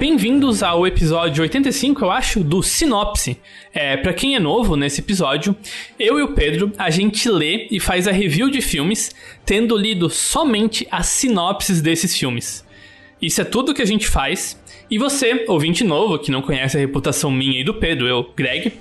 Bem-vindos ao episódio 85, eu acho, do Sinopse. É, para quem é novo nesse episódio, eu e o Pedro, a gente lê e faz a review de filmes, tendo lido somente as sinopses desses filmes. Isso é tudo que a gente faz. E você, ouvinte novo, que não conhece a reputação minha e do Pedro, eu, Greg,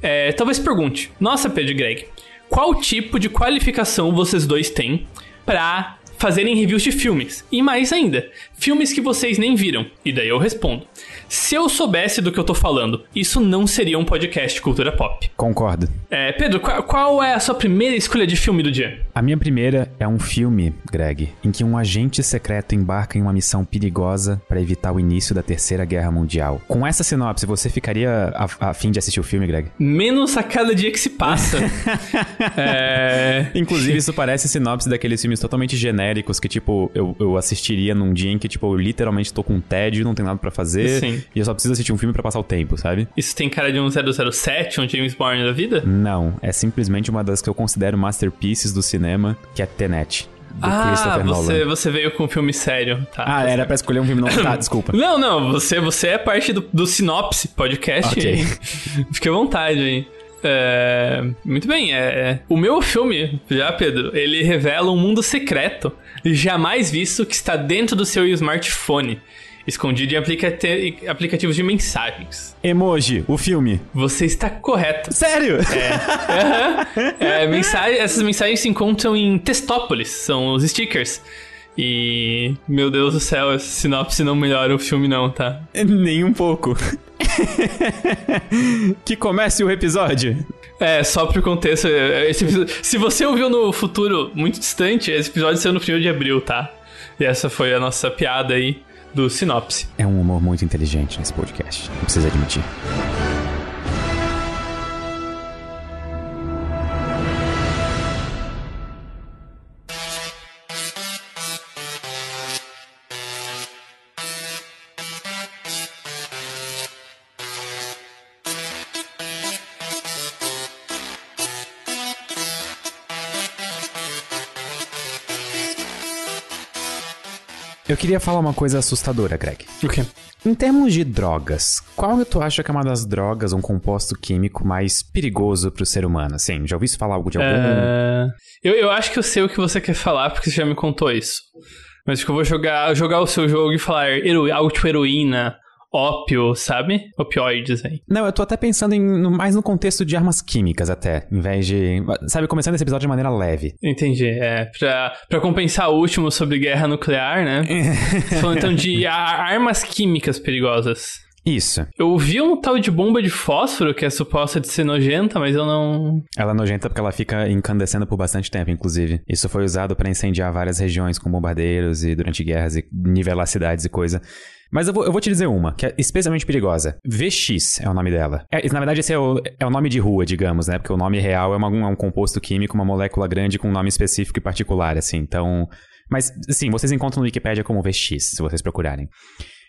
é, talvez pergunte: Nossa, Pedro e Greg, qual tipo de qualificação vocês dois têm para fazerem reviews de filmes. E mais ainda, filmes que vocês nem viram. E daí eu respondo. Se eu soubesse do que eu tô falando, isso não seria um podcast cultura pop. Concordo. É, Pedro, qual, qual, é a sua primeira escolha de filme do dia? A minha primeira é um filme, Greg, em que um agente secreto embarca em uma missão perigosa para evitar o início da Terceira Guerra Mundial. Com essa sinopse, você ficaria a, a fim de assistir o filme, Greg? Menos a cada dia que se passa. é... Inclusive, isso parece sinopse daqueles filmes totalmente genéricos que, tipo, eu, eu assistiria num dia em que, tipo, eu literalmente tô com tédio, não tem nada para fazer. Sim. E eu só preciso assistir um filme para passar o tempo, sabe? Isso tem cara de um 007, um James Bond da vida? Não, é simplesmente uma das que eu considero masterpieces do cinema, que é Tenet do ah, Christopher você, Nolan. você veio com um filme sério. Tá, ah, era pra escolher um filme não. Tá, desculpa. Não, não, você, você é parte do, do Sinopse podcast. Ok. Fique à vontade aí. É, muito bem, é, é, o meu filme, já Pedro, ele revela um mundo secreto jamais visto que está dentro do seu smartphone escondido em aplicati aplicativos de mensagens. Emoji, o filme. Você está correto. Sério? É. uhum. é mensagem, essas mensagens se encontram em Testópolis, são os stickers. E, meu Deus do céu, essa sinopse não melhora o filme não, tá? Nem um pouco. que comece o episódio. É, só pro contexto, episódio, se você ouviu no futuro muito distante, esse episódio saiu no final de abril, tá? E essa foi a nossa piada aí do Sinopse. É um humor muito inteligente nesse podcast, não precisa admitir. Eu queria falar uma coisa assustadora, Greg. O quê? Em termos de drogas, qual tu acha que é uma das drogas, um composto químico mais perigoso pro ser humano? Assim, já ouviu falar algo de algum? Uh, eu, eu acho que eu sei o que você quer falar, porque você já me contou isso. Mas acho que eu vou jogar, jogar o seu jogo e falar hero, auto-heroína, ópio, sabe? Opioides aí. Não, eu tô até pensando em, mais no contexto de armas químicas até, em vez de... Sabe, começando esse episódio de maneira leve. Entendi, é. Pra, pra compensar o último sobre guerra nuclear, né? Falando então de a, armas químicas perigosas. Isso. Eu vi um tal de bomba de fósforo que é suposta de ser nojenta, mas eu não. Ela é nojenta porque ela fica incandescendo por bastante tempo, inclusive. Isso foi usado para incendiar várias regiões com bombardeiros e durante guerras e nivelar cidades e coisa. Mas eu vou, eu vou te dizer uma, que é especialmente perigosa. VX é o nome dela. É, na verdade, esse é o, é o nome de rua, digamos, né? Porque o nome real é, uma, é um composto químico, uma molécula grande com um nome específico e particular, assim. Então. Mas, sim, vocês encontram no Wikipedia como VX, se vocês procurarem.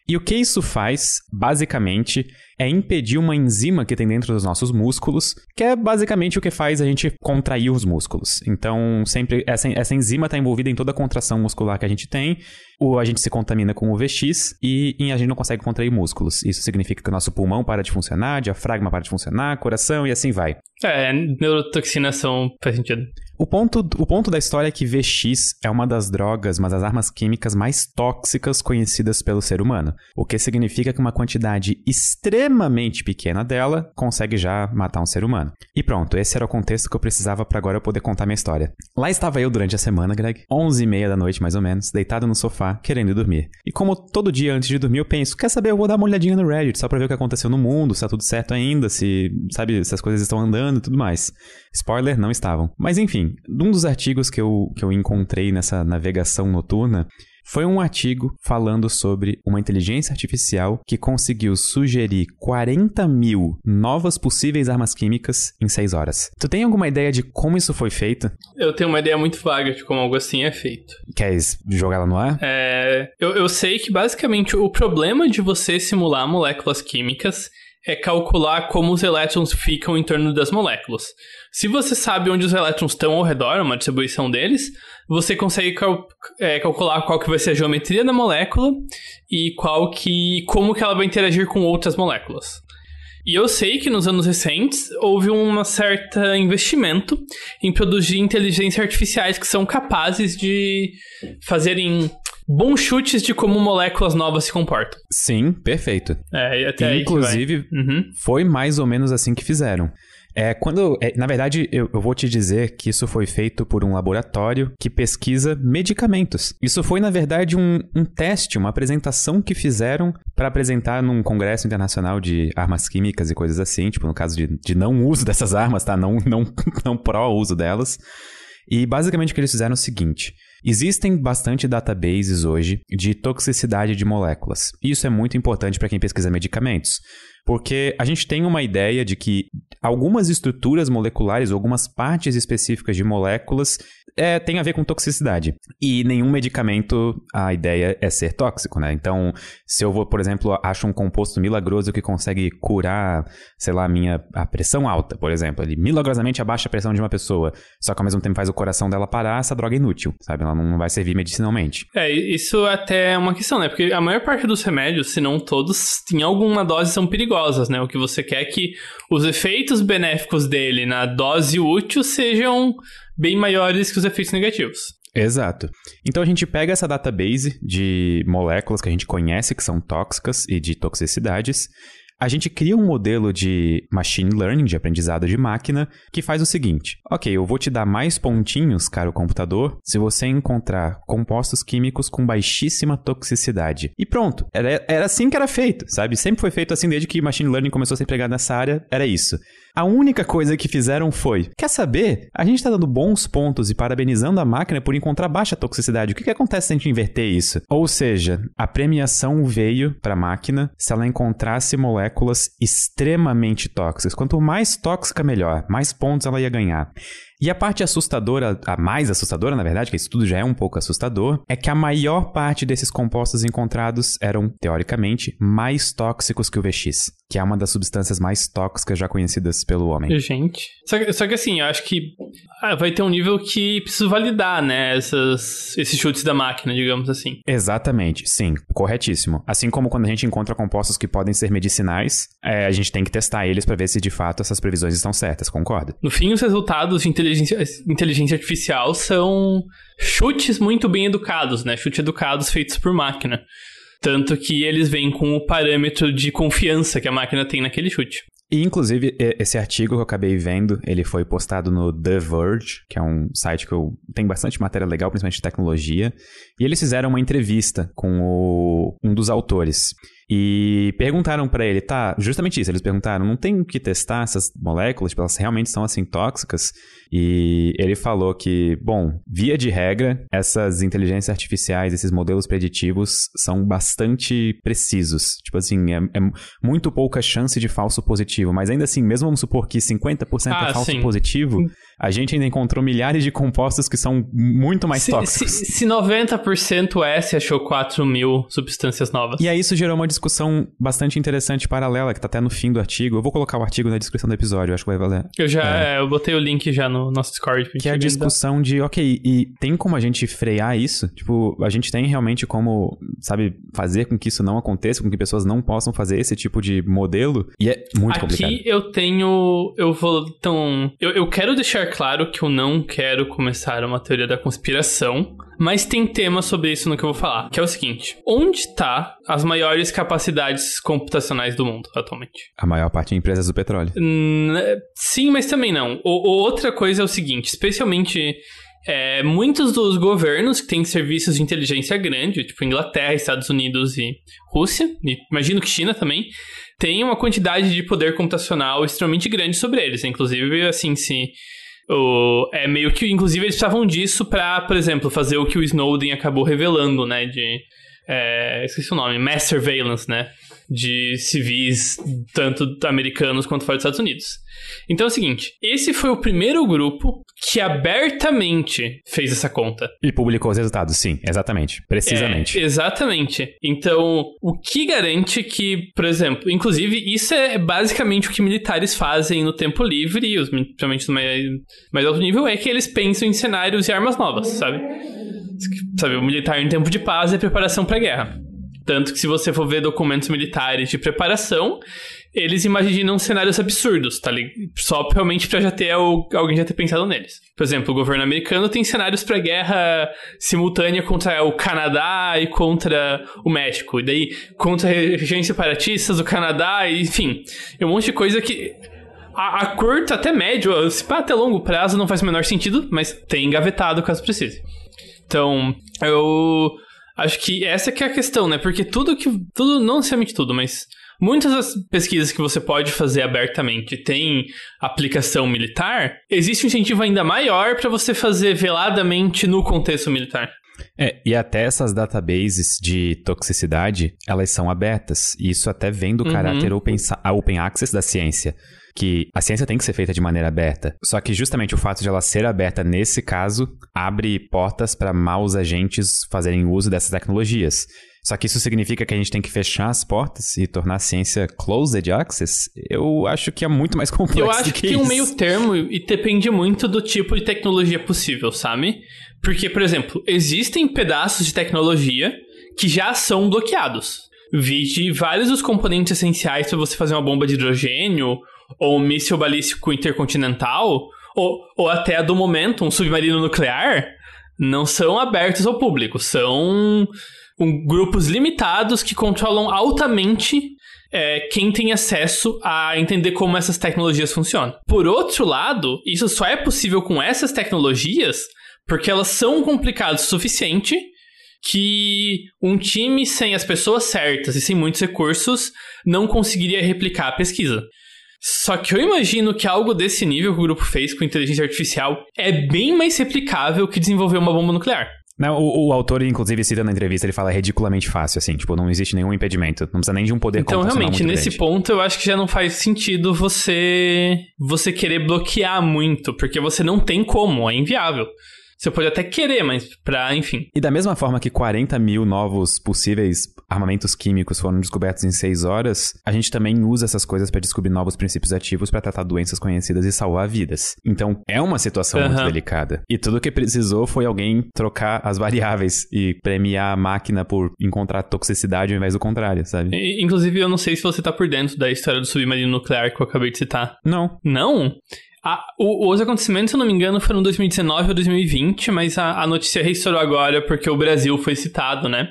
E o que isso faz, basicamente, é impedir uma enzima que tem dentro dos nossos músculos, que é basicamente o que faz a gente contrair os músculos. Então, sempre essa, essa enzima está envolvida em toda a contração muscular que a gente tem, ou a gente se contamina com o VX e, e a gente não consegue contrair músculos. Isso significa que o nosso pulmão para de funcionar, diafragma para de funcionar, coração e assim vai. É, neurotoxinas faz sentido. O ponto, o ponto da história é que VX é uma das drogas, mas das armas químicas mais tóxicas conhecidas pelo ser humano. O que significa que uma quantidade extremamente pequena dela consegue já matar um ser humano. E pronto, esse era o contexto que eu precisava para agora eu poder contar minha história. Lá estava eu durante a semana, Greg, 11 e meia da noite mais ou menos, deitado no sofá, querendo dormir. E como todo dia antes de dormir eu penso, quer saber, eu vou dar uma olhadinha no Reddit só pra ver o que aconteceu no mundo, se tá tudo certo ainda, se, sabe, se as coisas estão andando e tudo mais. Spoiler, não estavam. Mas enfim, um dos artigos que eu, que eu encontrei nessa navegação noturna foi um artigo falando sobre uma inteligência artificial que conseguiu sugerir 40 mil novas possíveis armas químicas em 6 horas. Tu tem alguma ideia de como isso foi feito? Eu tenho uma ideia muito vaga de como algo assim é feito. Queres jogar ela no ar? É, eu, eu sei que basicamente o problema de você simular moléculas químicas é calcular como os elétrons ficam em torno das moléculas. Se você sabe onde os elétrons estão ao redor, uma distribuição deles, você consegue cal é, calcular qual que vai ser a geometria da molécula e qual que como que ela vai interagir com outras moléculas. E eu sei que nos anos recentes houve um certo investimento em produzir inteligências artificiais que são capazes de fazerem bons chutes de como moléculas novas se comportam. Sim, perfeito. É, e até Inclusive, uhum. foi mais ou menos assim que fizeram. É, quando, é, na verdade, eu, eu, vou te dizer que isso foi feito por um laboratório que pesquisa medicamentos. Isso foi, na verdade, um, um teste, uma apresentação que fizeram para apresentar num congresso internacional de armas químicas e coisas assim, tipo, no caso de, de não uso dessas armas, tá? Não, não, não pró-uso delas. E basicamente o que eles fizeram é o seguinte: existem bastante databases hoje de toxicidade de moléculas. Isso é muito importante para quem pesquisa medicamentos. Porque a gente tem uma ideia de que algumas estruturas moleculares, algumas partes específicas de moléculas, é, tem a ver com toxicidade. E nenhum medicamento, a ideia é ser tóxico, né? Então, se eu vou, por exemplo, acho um composto milagroso que consegue curar, sei lá, a minha a pressão alta, por exemplo, ele milagrosamente abaixa a pressão de uma pessoa, só que ao mesmo tempo faz o coração dela parar, essa droga é inútil, sabe? Ela não vai servir medicinalmente. É, isso até é uma questão, né? Porque a maior parte dos remédios, se não todos, em alguma dose são perigosas, né? O que você quer é que os efeitos benéficos dele na dose útil sejam bem maiores que os efeitos negativos. Exato. Então a gente pega essa database de moléculas que a gente conhece que são tóxicas e de toxicidades a gente cria um modelo de machine learning, de aprendizado de máquina, que faz o seguinte: ok, eu vou te dar mais pontinhos, caro computador, se você encontrar compostos químicos com baixíssima toxicidade. E pronto, era, era assim que era feito, sabe? Sempre foi feito assim desde que machine learning começou a ser empregado nessa área, era isso. A única coisa que fizeram foi: quer saber? A gente está dando bons pontos e parabenizando a máquina por encontrar baixa toxicidade. O que, que acontece se a gente inverter isso? Ou seja, a premiação veio para a máquina se ela encontrasse moléculas extremamente tóxicas. Quanto mais tóxica, melhor. Mais pontos ela ia ganhar. E a parte assustadora, a mais assustadora, na verdade, que isso tudo já é um pouco assustador, é que a maior parte desses compostos encontrados eram, teoricamente, mais tóxicos que o VX, que é uma das substâncias mais tóxicas já conhecidas pelo homem. Gente. Só que, só que assim, eu acho que ah, vai ter um nível que precisa validar, né, essas, esses chutes da máquina, digamos assim. Exatamente, sim, corretíssimo. Assim como quando a gente encontra compostos que podem ser medicinais, é, a gente tem que testar eles para ver se de fato essas previsões estão certas, concorda? No fim, os resultados de inteligência inteligência, inteligência artificial são chutes muito bem educados, né? Chutes educados feitos por máquina. Tanto que eles vêm com o parâmetro de confiança que a máquina tem naquele chute. E, inclusive, esse artigo que eu acabei vendo, ele foi postado no The Verge, que é um site que eu tem bastante matéria legal, principalmente de tecnologia. E eles fizeram uma entrevista com o, um dos autores. E perguntaram para ele, tá, justamente isso, eles perguntaram, não tem que testar essas moléculas, tipo, elas realmente são assim tóxicas? E ele falou que, bom, via de regra, essas inteligências artificiais, esses modelos preditivos são bastante precisos. Tipo assim, é, é muito pouca chance de falso positivo, mas ainda assim, mesmo vamos supor que 50% é ah, é falso sim. positivo, a gente ainda encontrou milhares de compostos que são muito mais se, tóxicos. Se, se 90% é, se achou 4 mil substâncias novas. E aí isso gerou uma discussão bastante interessante paralela, que tá até no fim do artigo. Eu vou colocar o artigo na descrição do episódio, acho que vai valer. Eu já, é. É, eu botei o link já no nosso Discord. Que é a discussão de, ok, e tem como a gente frear isso? Tipo, a gente tem realmente como, sabe, fazer com que isso não aconteça, com que pessoas não possam fazer esse tipo de modelo? E é muito Aqui complicado. Aqui eu tenho, eu vou, então, eu, eu quero deixar claro que eu não quero começar uma teoria da conspiração, mas tem tema sobre isso no que eu vou falar, que é o seguinte: onde está as maiores capacidades computacionais do mundo atualmente? A maior parte em empresas do petróleo. sim, mas também não. O, outra coisa é o seguinte, especialmente é, muitos dos governos que têm serviços de inteligência grande, tipo Inglaterra, Estados Unidos e Rússia, e imagino que China também, têm uma quantidade de poder computacional extremamente grande sobre eles. Inclusive, assim, se o, é meio que, inclusive, eles precisavam disso para, por exemplo, fazer o que o Snowden acabou revelando, né? De. É, esqueci o nome, Mass Surveillance, né? De civis, tanto americanos quanto fora dos Estados Unidos. Então é o seguinte: esse foi o primeiro grupo que abertamente fez essa conta. E publicou os resultados, sim, exatamente. Precisamente. É, exatamente. Então, o que garante que, por exemplo, inclusive, isso é basicamente o que militares fazem no tempo livre, e os, principalmente no mais, mais alto nível, é que eles pensam em cenários e armas novas, sabe? Sabe, o militar em tempo de paz é preparação para guerra. Tanto que se você for ver documentos militares de preparação, eles imaginam cenários absurdos, tá ligado? Só realmente pra já ter alguém já ter pensado neles. Por exemplo, o governo americano tem cenários para guerra simultânea contra o Canadá e contra o México. E daí, contra regiões separatistas do Canadá, enfim. É um monte de coisa que a, a, curto, até médio, se pá, até longo prazo não faz o menor sentido, mas tem engavetado caso precise. Então, eu acho que essa que é a questão, né? Porque tudo que. Tudo, não necessariamente tudo, mas muitas das pesquisas que você pode fazer abertamente tem aplicação militar, existe um incentivo ainda maior para você fazer veladamente no contexto militar. É, e até essas databases de toxicidade, elas são abertas. E isso até vem do uhum. caráter open, open access da ciência que a ciência tem que ser feita de maneira aberta. Só que justamente o fato de ela ser aberta nesse caso abre portas para maus agentes fazerem uso dessas tecnologias. Só que isso significa que a gente tem que fechar as portas e tornar a ciência closed access? Eu acho que é muito mais complexo. Eu acho que, que tem um meio termo e depende muito do tipo de tecnologia possível, sabe? Porque, por exemplo, existem pedaços de tecnologia que já são bloqueados. Vi de vários dos componentes essenciais para você fazer uma bomba de hidrogênio ou um míssil balístico intercontinental, ou, ou até do momento um submarino nuclear, não são abertos ao público. São um, grupos limitados que controlam altamente é, quem tem acesso a entender como essas tecnologias funcionam. Por outro lado, isso só é possível com essas tecnologias porque elas são complicadas o suficiente que um time sem as pessoas certas e sem muitos recursos não conseguiria replicar a pesquisa. Só que eu imagino que algo desse nível que o grupo fez com inteligência artificial é bem mais replicável que desenvolver uma bomba nuclear. Não, o, o, autor, inclusive, cita na entrevista, ele fala ridiculamente fácil, assim, tipo, não existe nenhum impedimento, não precisa nem de um poder Então, realmente, nesse grande. ponto, eu acho que já não faz sentido você você querer bloquear muito, porque você não tem como, é inviável. Você pode até querer, mas pra, enfim. E da mesma forma que 40 mil novos possíveis armamentos químicos foram descobertos em 6 horas, a gente também usa essas coisas para descobrir novos princípios ativos para tratar doenças conhecidas e salvar vidas. Então, é uma situação uhum. muito delicada. E tudo o que precisou foi alguém trocar as variáveis e premiar a máquina por encontrar toxicidade ao invés do contrário, sabe? E, inclusive, eu não sei se você tá por dentro da história do submarino nuclear que eu acabei de citar. Não. Não? A, o, os acontecimentos, se não me engano, foram 2019 ou 2020, mas a, a notícia reestourou agora porque o Brasil foi citado, né?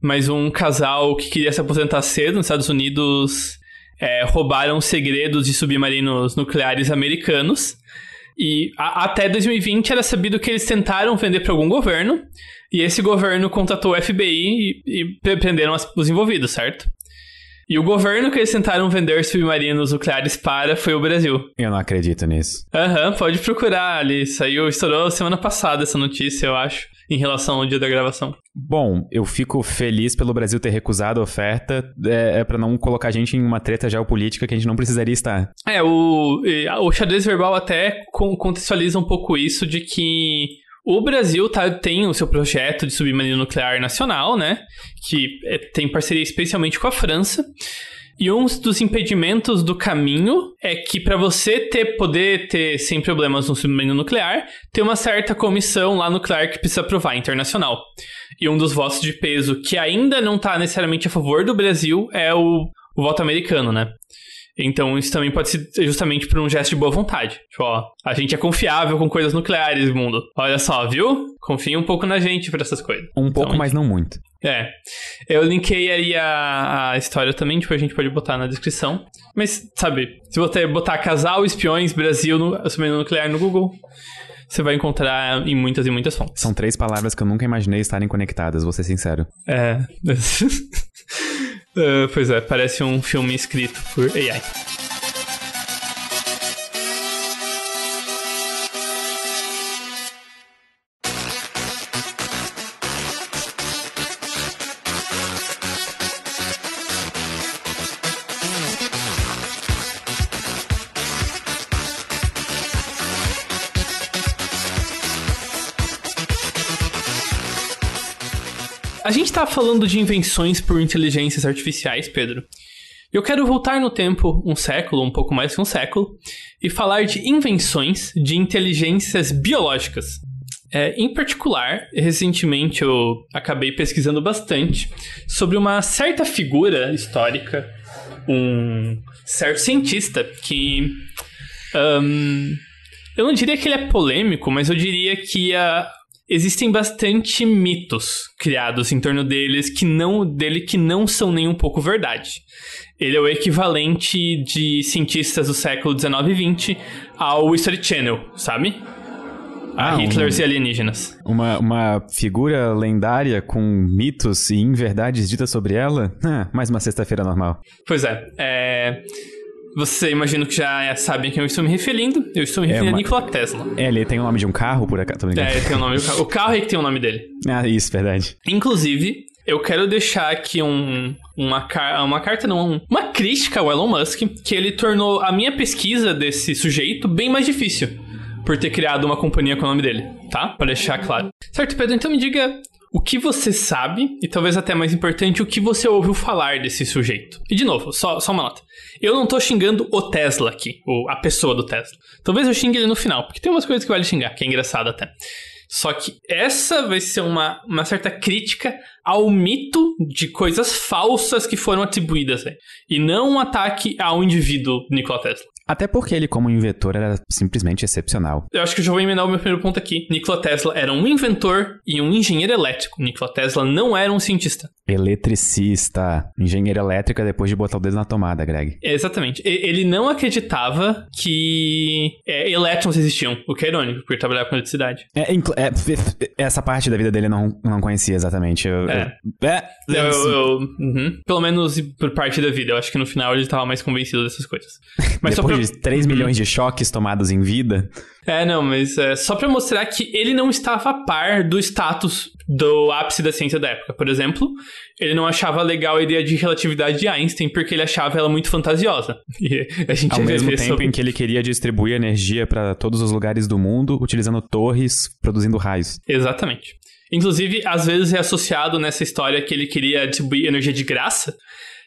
Mas um casal que queria se aposentar cedo nos Estados Unidos é, roubaram segredos de submarinos nucleares americanos. E a, até 2020 era sabido que eles tentaram vender para algum governo. E esse governo contatou o FBI e, e prenderam as, os envolvidos, certo? E o governo que eles tentaram vender submarinos nucleares para foi o Brasil. Eu não acredito nisso. Aham, uhum, pode procurar ali. Saiu, estourou semana passada essa notícia, eu acho, em relação ao dia da gravação. Bom, eu fico feliz pelo Brasil ter recusado a oferta. É, é para não colocar a gente em uma treta geopolítica que a gente não precisaria estar. É, o, o xadrez verbal até contextualiza um pouco isso de que o Brasil tá, tem o seu projeto de submarino nuclear nacional, né? Que é, tem parceria especialmente com a França. E um dos impedimentos do caminho é que para você ter poder ter sem problemas um submarino nuclear, tem uma certa comissão lá nuclear que precisa aprovar internacional. E um dos votos de peso que ainda não está necessariamente a favor do Brasil é o, o voto americano, né? Então isso também pode ser justamente por um gesto de boa vontade. Tipo, ó, a gente é confiável com coisas nucleares, mundo. Olha só, viu? Confia um pouco na gente para essas coisas. Um pouco, então, mas não muito. É. Eu linkei aí a, a história também, tipo, a gente pode botar na descrição. Mas, sabe, se você botar casal, espiões, Brasil, no, submarino nuclear no Google, você vai encontrar em muitas e muitas fontes. São três palavras que eu nunca imaginei estarem conectadas, vou ser sincero. É. Uh, pois é, parece um filme escrito por AI. A gente tá falando de invenções por inteligências artificiais, Pedro. Eu quero voltar no tempo um século, um pouco mais que um século, e falar de invenções de inteligências biológicas. É, em particular, recentemente eu acabei pesquisando bastante sobre uma certa figura histórica, um certo cientista que. Um, eu não diria que ele é polêmico, mas eu diria que uh, existem bastante mitos criados em torno deles que não, dele que não são nem um pouco verdade. Ele é o equivalente de cientistas do século 19 e 20 ao History Channel, sabe? A ah, Hitlers um, e alienígenas. Uma, uma figura lendária com mitos e inverdades ditas sobre ela? Ah, mais uma sexta-feira normal. Pois é. É. Você imagino que já sabem a quem eu estou me referindo. Eu estou me referindo é uma... a Nikola Tesla. É, ele tem o nome de um carro, por acaso? É, ele tem o nome do carro. O carro é que tem o nome dele. Ah, isso, verdade. Inclusive, eu quero deixar aqui um, uma, uma carta, não, uma crítica ao Elon Musk, que ele tornou a minha pesquisa desse sujeito bem mais difícil por ter criado uma companhia com o nome dele, tá? Para deixar claro. Certo, Pedro, então me diga o que você sabe e talvez até mais importante, o que você ouviu falar desse sujeito. E de novo, só, só uma nota. Eu não tô xingando o Tesla aqui, ou a pessoa do Tesla. Talvez eu xingue ele no final, porque tem umas coisas que vale xingar, que é engraçado até. Só que essa vai ser uma, uma certa crítica ao mito de coisas falsas que foram atribuídas, véio, e não um ataque ao indivíduo Nikola Tesla. Até porque ele, como inventor, era simplesmente excepcional. Eu acho que eu já vou emendar o meu primeiro ponto aqui. Nikola Tesla era um inventor e um engenheiro elétrico. Nikola Tesla não era um cientista. Eletricista. Engenheiro elétrico é depois de botar o dedo na tomada, Greg. Exatamente. Ele não acreditava que é, elétrons existiam, o que é irônico, porque ele trabalhava com eletricidade. É, é, essa parte da vida dele eu não, não conhecia exatamente. Eu, é. Eu, é, eu, eu uhum. Pelo menos por parte da vida. Eu acho que no final ele estava mais convencido dessas coisas. Mas Depois de 3 uhum. milhões de choques tomados em vida. É, não, mas é só para mostrar que ele não estava a par do status do ápice da ciência da época. Por exemplo, ele não achava legal a ideia de relatividade de Einstein porque ele achava ela muito fantasiosa. E a gente Ao mesmo tempo sobre... em que ele queria distribuir energia para todos os lugares do mundo utilizando torres produzindo raios. Exatamente. Inclusive, às vezes é associado nessa história que ele queria distribuir energia de graça,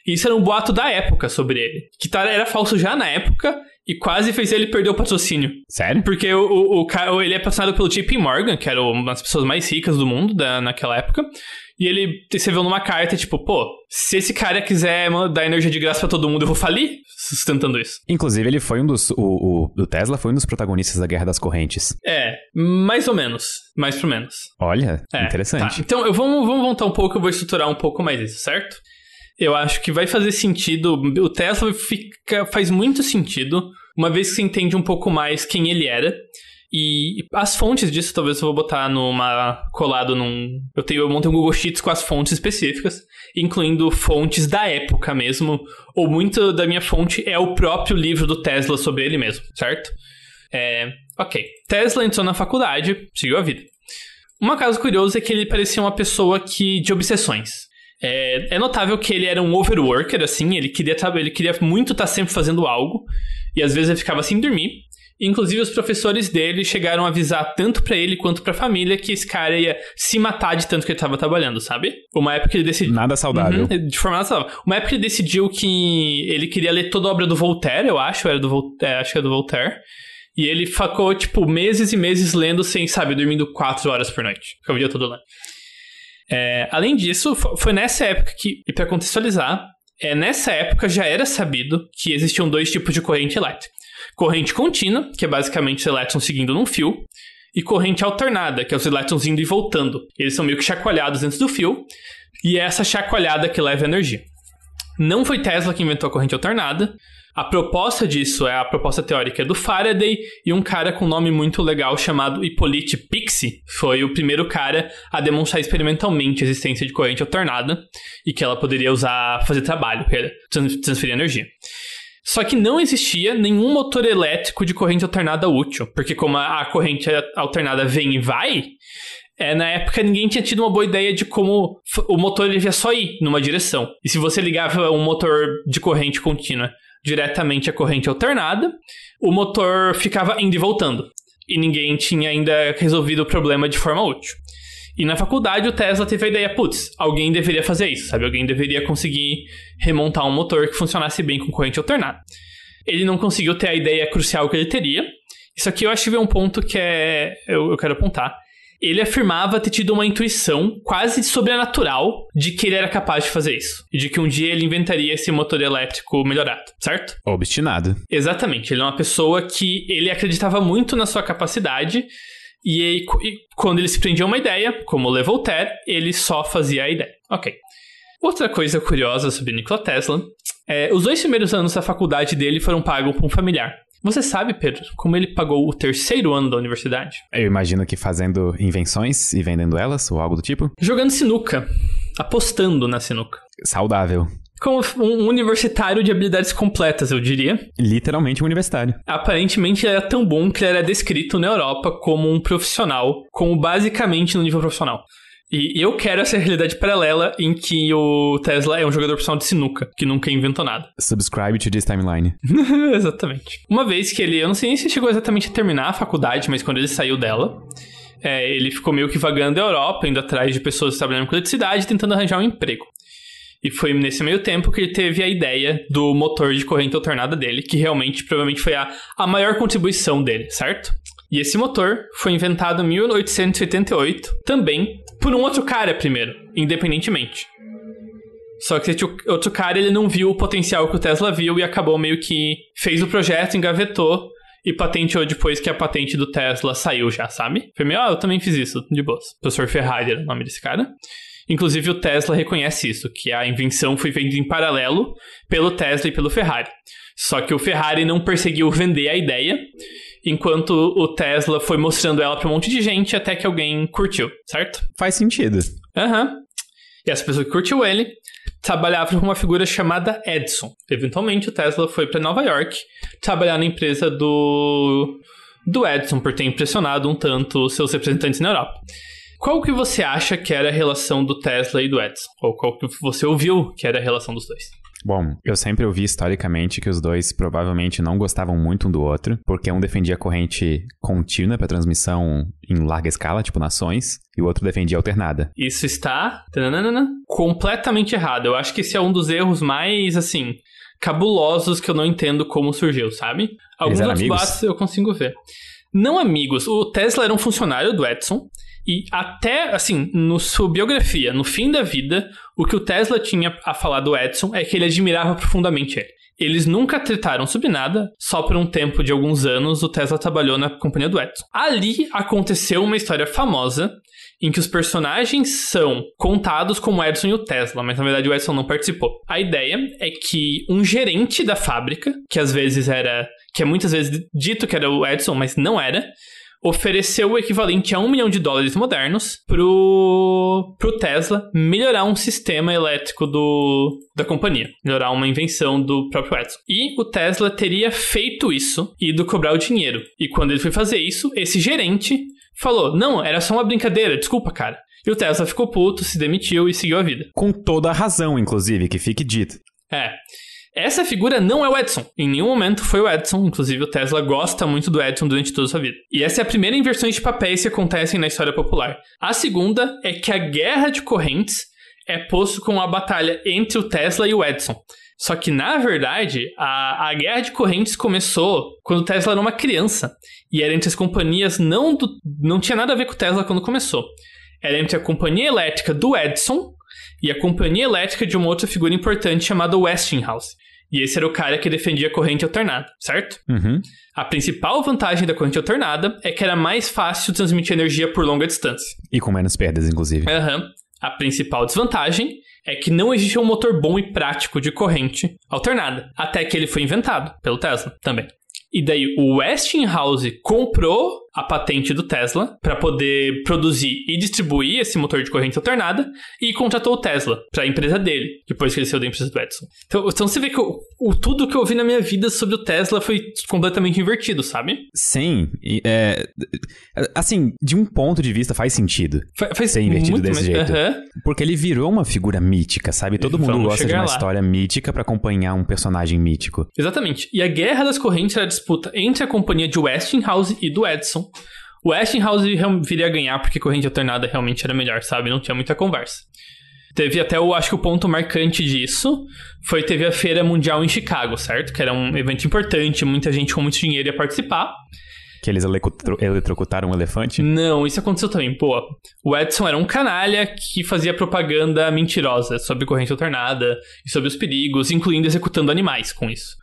isso era um boato da época sobre ele. Que tá, era falso já na época e quase fez ele perder o patrocínio. Sério? Porque o, o, o, ele é patrocinado pelo JP Morgan, que era uma das pessoas mais ricas do mundo da, naquela época. E ele escreveu numa carta, tipo, pô, se esse cara quiser dar energia de graça para todo mundo, eu vou falir sustentando isso. Inclusive, ele foi um dos. O, o, o, Tesla foi um dos protagonistas da Guerra das Correntes. É, mais ou menos. Mais pro menos. Olha, é, interessante. Tá. Então, eu, vamos, vamos voltar um pouco, eu vou estruturar um pouco mais isso, certo? Eu acho que vai fazer sentido. O Tesla fica, faz muito sentido, uma vez que você entende um pouco mais quem ele era. E as fontes disso, talvez eu vou botar numa. colado num. Eu tenho, eu montei um Google Sheets com as fontes específicas, incluindo fontes da época mesmo. Ou muito da minha fonte é o próprio livro do Tesla sobre ele mesmo, certo? É, ok. Tesla entrou na faculdade, seguiu a vida. Um caso curioso é que ele parecia uma pessoa que de obsessões. É, é, notável que ele era um overworker, assim, ele queria, ele queria muito estar tá sempre fazendo algo, e às vezes ele ficava sem dormir. Inclusive, os professores dele chegaram a avisar tanto para ele quanto pra família que esse cara ia se matar de tanto que ele tava trabalhando, sabe? Uma época ele decidiu. Nada saudável. Uhum, de forma nada saudável. Uma época ele decidiu que ele queria ler toda a obra do Voltaire, eu acho, era do Voltaire, é, acho que era do Voltaire. E ele ficou, tipo, meses e meses lendo sem, sabe, dormindo quatro horas por noite. Ficava o dia todo lendo. É, além disso, foi nessa época que, e para contextualizar, é, nessa época já era sabido que existiam dois tipos de corrente elétrica. Corrente contínua, que é basicamente os elétrons seguindo num fio, e corrente alternada, que é os elétrons indo e voltando. Eles são meio que chacoalhados dentro do fio, e é essa chacoalhada que leva energia. Não foi Tesla que inventou a corrente alternada, a proposta disso é a proposta teórica do Faraday e um cara com nome muito legal chamado Hippolyte Pixie foi o primeiro cara a demonstrar experimentalmente a existência de corrente alternada e que ela poderia usar fazer trabalho transferir energia. Só que não existia nenhum motor elétrico de corrente alternada útil, porque como a corrente alternada vem e vai, é, na época ninguém tinha tido uma boa ideia de como o motor devia só ir numa direção. E se você ligava um motor de corrente contínua diretamente a corrente alternada, o motor ficava indo e voltando. E ninguém tinha ainda resolvido o problema de forma útil. E na faculdade o Tesla teve a ideia, putz, alguém deveria fazer isso, sabe? Alguém deveria conseguir remontar um motor que funcionasse bem com corrente alternada. Ele não conseguiu ter a ideia crucial que ele teria. Isso aqui eu acho que é um ponto que é, eu, eu quero apontar. Ele afirmava ter tido uma intuição quase sobrenatural de que ele era capaz de fazer isso. E de que um dia ele inventaria esse motor elétrico melhorado, certo? Obstinado. Exatamente. Ele é uma pessoa que ele acreditava muito na sua capacidade e, aí, e quando ele se prendia a uma ideia, como o Levoltaire, ele só fazia a ideia. Ok. Outra coisa curiosa sobre Nikola Tesla é os dois primeiros anos da faculdade dele foram pagos por um familiar. Você sabe, Pedro, como ele pagou o terceiro ano da universidade? Eu imagino que fazendo invenções e vendendo elas, ou algo do tipo. Jogando sinuca. Apostando na sinuca. Saudável. Como um universitário de habilidades completas, eu diria. Literalmente um universitário. Aparentemente ele era tão bom que ele era descrito na Europa como um profissional, como basicamente no nível profissional. E eu quero essa realidade paralela em que o Tesla é um jogador profissional de sinuca, que nunca inventou nada. Subscribe to this timeline. exatamente. Uma vez que ele, eu não sei nem se chegou exatamente a terminar a faculdade, mas quando ele saiu dela, é, ele ficou meio que vagando a Europa, indo atrás de pessoas trabalhando com eletricidade, tentando arranjar um emprego. E foi nesse meio tempo que ele teve a ideia do motor de corrente alternada dele, que realmente provavelmente foi a, a maior contribuição dele, certo? E esse motor foi inventado em 1888, também por um outro cara primeiro, independentemente. Só que esse outro cara ele não viu o potencial que o Tesla viu e acabou meio que fez o projeto, engavetou e patenteou depois que a patente do Tesla saiu já, sabe? Foi meio, ah, eu também fiz isso, de boas. Professor Ferrari era o nome desse cara. Inclusive o Tesla reconhece isso, que a invenção foi feita em paralelo pelo Tesla e pelo Ferrari. Só que o Ferrari não perseguiu vender a ideia enquanto o Tesla foi mostrando ela para um monte de gente até que alguém curtiu, certo? Faz sentido. Aham. Uhum. E essa pessoa que curtiu ele trabalhava com uma figura chamada Edison. Eventualmente, o Tesla foi para Nova York trabalhar na empresa do, do Edison por ter impressionado um tanto seus representantes na Europa. Qual que você acha que era a relação do Tesla e do Edison? Ou qual que você ouviu que era a relação dos dois? Bom, eu sempre ouvi historicamente que os dois provavelmente não gostavam muito um do outro, porque um defendia corrente contínua para transmissão em larga escala, tipo nações, e o outro defendia alternada. Isso está tananana, completamente errado. Eu acho que esse é um dos erros mais, assim, cabulosos que eu não entendo como surgiu, sabe? Alguns outros eu consigo ver. Não amigos. O Tesla era um funcionário do Edison. E até, assim, no sua biografia, no fim da vida, o que o Tesla tinha a falar do Edison é que ele admirava profundamente ele. Eles nunca trataram sobre nada, só por um tempo de alguns anos o Tesla trabalhou na companhia do Edison. Ali aconteceu uma história famosa em que os personagens são contados como Edison e o Tesla, mas na verdade o Edison não participou. A ideia é que um gerente da fábrica, que às vezes era que é muitas vezes dito que era o Edison, mas não era, ofereceu o equivalente a um milhão de dólares modernos pro, pro Tesla melhorar um sistema elétrico do, da companhia, melhorar uma invenção do próprio Edison. E o Tesla teria feito isso e ido cobrar o dinheiro. E quando ele foi fazer isso, esse gerente falou: Não, era só uma brincadeira, desculpa, cara. E o Tesla ficou puto, se demitiu e seguiu a vida. Com toda a razão, inclusive, que fique dito. É. Essa figura não é o Edson. Em nenhum momento foi o Edson. Inclusive, o Tesla gosta muito do Edson durante toda a sua vida. E essa é a primeira inversão de papéis que acontecem na história popular. A segunda é que a guerra de correntes é posto com a batalha entre o Tesla e o Edson. Só que, na verdade, a, a guerra de correntes começou quando o Tesla era uma criança. E era entre as companhias, não, do, não tinha nada a ver com o Tesla quando começou. Era entre a companhia elétrica do Edson e a companhia elétrica de uma outra figura importante chamada Westinghouse. E esse era o cara que defendia a corrente alternada, certo? Uhum. A principal vantagem da corrente alternada é que era mais fácil transmitir energia por longa distância. E com menos perdas, inclusive. Uhum. A principal desvantagem é que não existia um motor bom e prático de corrente alternada, até que ele foi inventado pelo Tesla também. E daí o Westinghouse comprou a patente do Tesla para poder produzir e distribuir esse motor de corrente alternada e contratou o Tesla para a empresa dele, depois que ele saiu da empresa do Edison. Então, então você vê que o, o, tudo que eu vi na minha vida sobre o Tesla foi completamente invertido, sabe? Sim. É, assim, de um ponto de vista faz sentido faz, faz ser invertido desse jeito. Porque ele virou uma figura mítica, sabe? Todo mundo Vamos gosta de uma lá. história mítica para acompanhar um personagem mítico. Exatamente. E a Guerra das Correntes era a disputa entre a companhia de Westinghouse e do Edison O Westinghouse viria a ganhar porque corrente alternada realmente era melhor, sabe? Não tinha muita conversa. Teve até o, acho que o ponto marcante disso foi teve a Feira Mundial em Chicago, certo? Que era um evento importante, muita gente com muito dinheiro ia participar. Que eles eletrocutaram um elefante? Não, isso aconteceu também. Pô, o Edson era um canalha que fazia propaganda mentirosa sobre corrente alternada e sobre os perigos, incluindo executando animais com isso.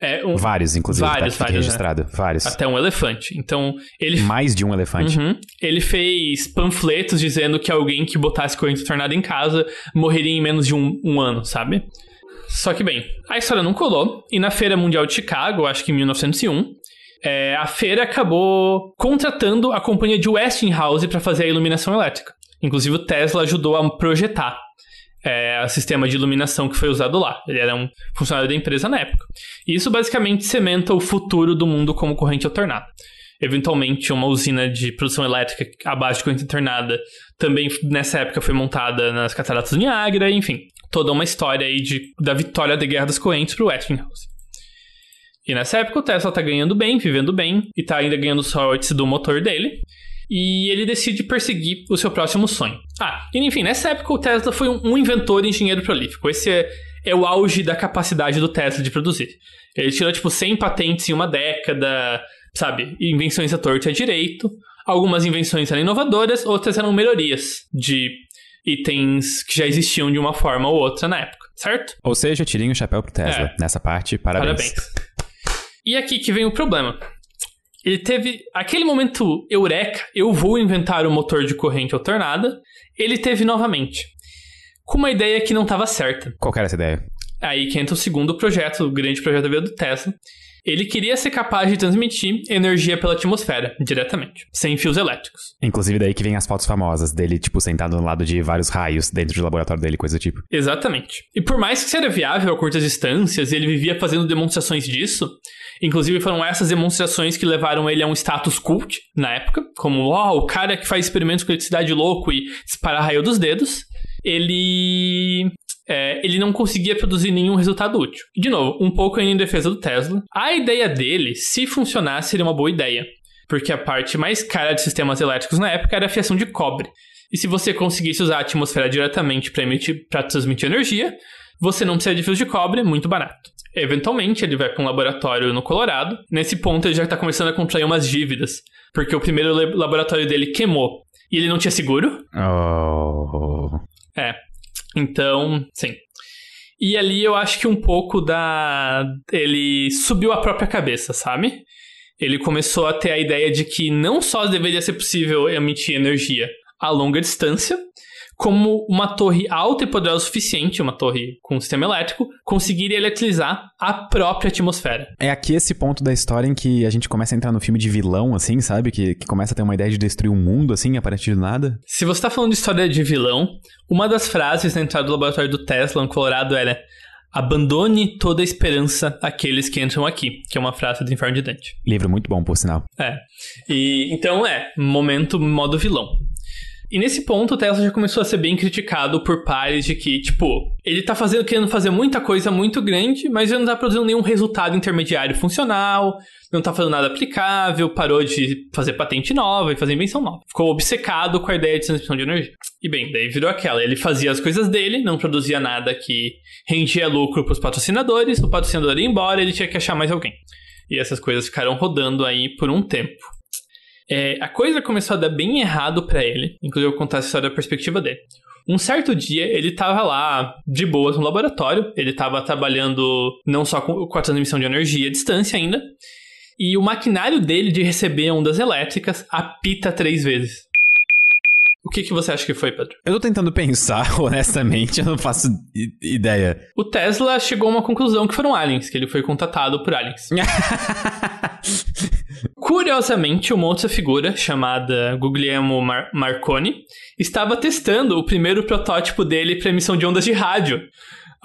É, um... Vários, inclusive, vários, tá vários, registrado. Né? Vários. Até um elefante. Então, ele... Mais de um elefante. Uhum. Ele fez panfletos dizendo que alguém que botasse corrente tornada em casa morreria em menos de um, um ano, sabe? Só que, bem, a história não colou. E na Feira Mundial de Chicago, acho que em 1901, é, a feira acabou contratando a companhia de Westinghouse para fazer a iluminação elétrica. Inclusive, o Tesla ajudou a projetar é, sistema de iluminação que foi usado lá. Ele era um funcionário da empresa na época. E isso basicamente cementa o futuro do mundo como corrente alternada. Eventualmente, uma usina de produção elétrica abaixo de corrente alternada também nessa época foi montada nas Cataratas do Niágara, enfim, toda uma história aí de, da vitória da Guerra das Correntes para o Westinghouse. E nessa época o Tesla tá ganhando bem, vivendo bem, e tá ainda ganhando sorte do motor dele e ele decide perseguir o seu próximo sonho. Ah, e enfim, nessa época o Tesla foi um, inventor e engenheiro prolífico. Esse é, é o auge da capacidade do Tesla de produzir. Ele tirou, tipo, 100 patentes em uma década, sabe? Invenções a torto e a direito. Algumas invenções eram inovadoras, outras eram melhorias de itens que já existiam de uma forma ou outra na época, certo? Ou seja, tirei o chapéu pro Tesla. É. Nessa parte, parabéns. Parabéns. E aqui que vem o problema. Ele teve aquele momento eureka, eu vou inventar o um motor de corrente alternada. Ele teve novamente, com uma ideia que não estava certa. Qual era essa ideia? Aí que entra o segundo projeto, o grande projeto da vida do Tesla. Ele queria ser capaz de transmitir energia pela atmosfera, diretamente, sem fios elétricos. Inclusive daí que vem as fotos famosas dele, tipo, sentado no lado de vários raios dentro do laboratório dele, coisa do tipo. Exatamente. E por mais que seja viável a curtas distâncias, ele vivia fazendo demonstrações disso, Inclusive, foram essas demonstrações que levaram ele a um status cult na época, como oh, o cara que faz experimentos com eletricidade louco e dispara raio dos dedos. Ele é, ele não conseguia produzir nenhum resultado útil. De novo, um pouco em defesa do Tesla. A ideia dele, se funcionasse, seria uma boa ideia. Porque a parte mais cara de sistemas elétricos na época era a fiação de cobre. E se você conseguisse usar a atmosfera diretamente para transmitir energia, você não precisa de fios de cobre, muito barato. Eventualmente, ele vai para um laboratório no Colorado. Nesse ponto, ele já está começando a contrair umas dívidas, porque o primeiro laboratório dele queimou e ele não tinha seguro. Oh. É. Então, sim. E ali eu acho que um pouco da. Ele subiu a própria cabeça, sabe? Ele começou a ter a ideia de que não só deveria ser possível emitir energia a longa distância, como uma torre alta e poderosa o suficiente, uma torre com um sistema elétrico, conseguiria eletrizar a própria atmosfera. É aqui esse ponto da história em que a gente começa a entrar no filme de vilão, assim, sabe? Que, que começa a ter uma ideia de destruir o mundo, assim, a partir de nada. Se você tá falando de história de vilão, uma das frases na entrada do laboratório do Tesla, no Colorado, era Abandone toda a esperança àqueles que entram aqui, que é uma frase do Inferno de Dante. Livro muito bom, por sinal. É. E então é, momento modo vilão. E nesse ponto, o Tesla já começou a ser bem criticado por pares de que, tipo, ele tá fazendo, querendo fazer muita coisa muito grande, mas ele não tá produzindo nenhum resultado intermediário funcional, não tá fazendo nada aplicável, parou de fazer patente nova e fazer invenção nova. Ficou obcecado com a ideia de transmissão de energia. E bem, daí virou aquela. Ele fazia as coisas dele, não produzia nada que rendia lucro pros patrocinadores, o patrocinador ia embora, ele tinha que achar mais alguém. E essas coisas ficaram rodando aí por um tempo. É, a coisa começou a dar bem errado para ele. Inclusive, eu vou contar essa história da perspectiva dele. Um certo dia, ele tava lá de boas no laboratório. Ele tava trabalhando não só com, com a transmissão de energia à distância ainda. E o maquinário dele de receber ondas elétricas apita três vezes. O que, que você acha que foi, Pedro? Eu tô tentando pensar, honestamente, eu não faço ideia. O Tesla chegou a uma conclusão que foram aliens, que ele foi contatado por aliens. Curiosamente, uma outra figura, chamada Guglielmo Mar Marconi, estava testando o primeiro protótipo dele para emissão de ondas de rádio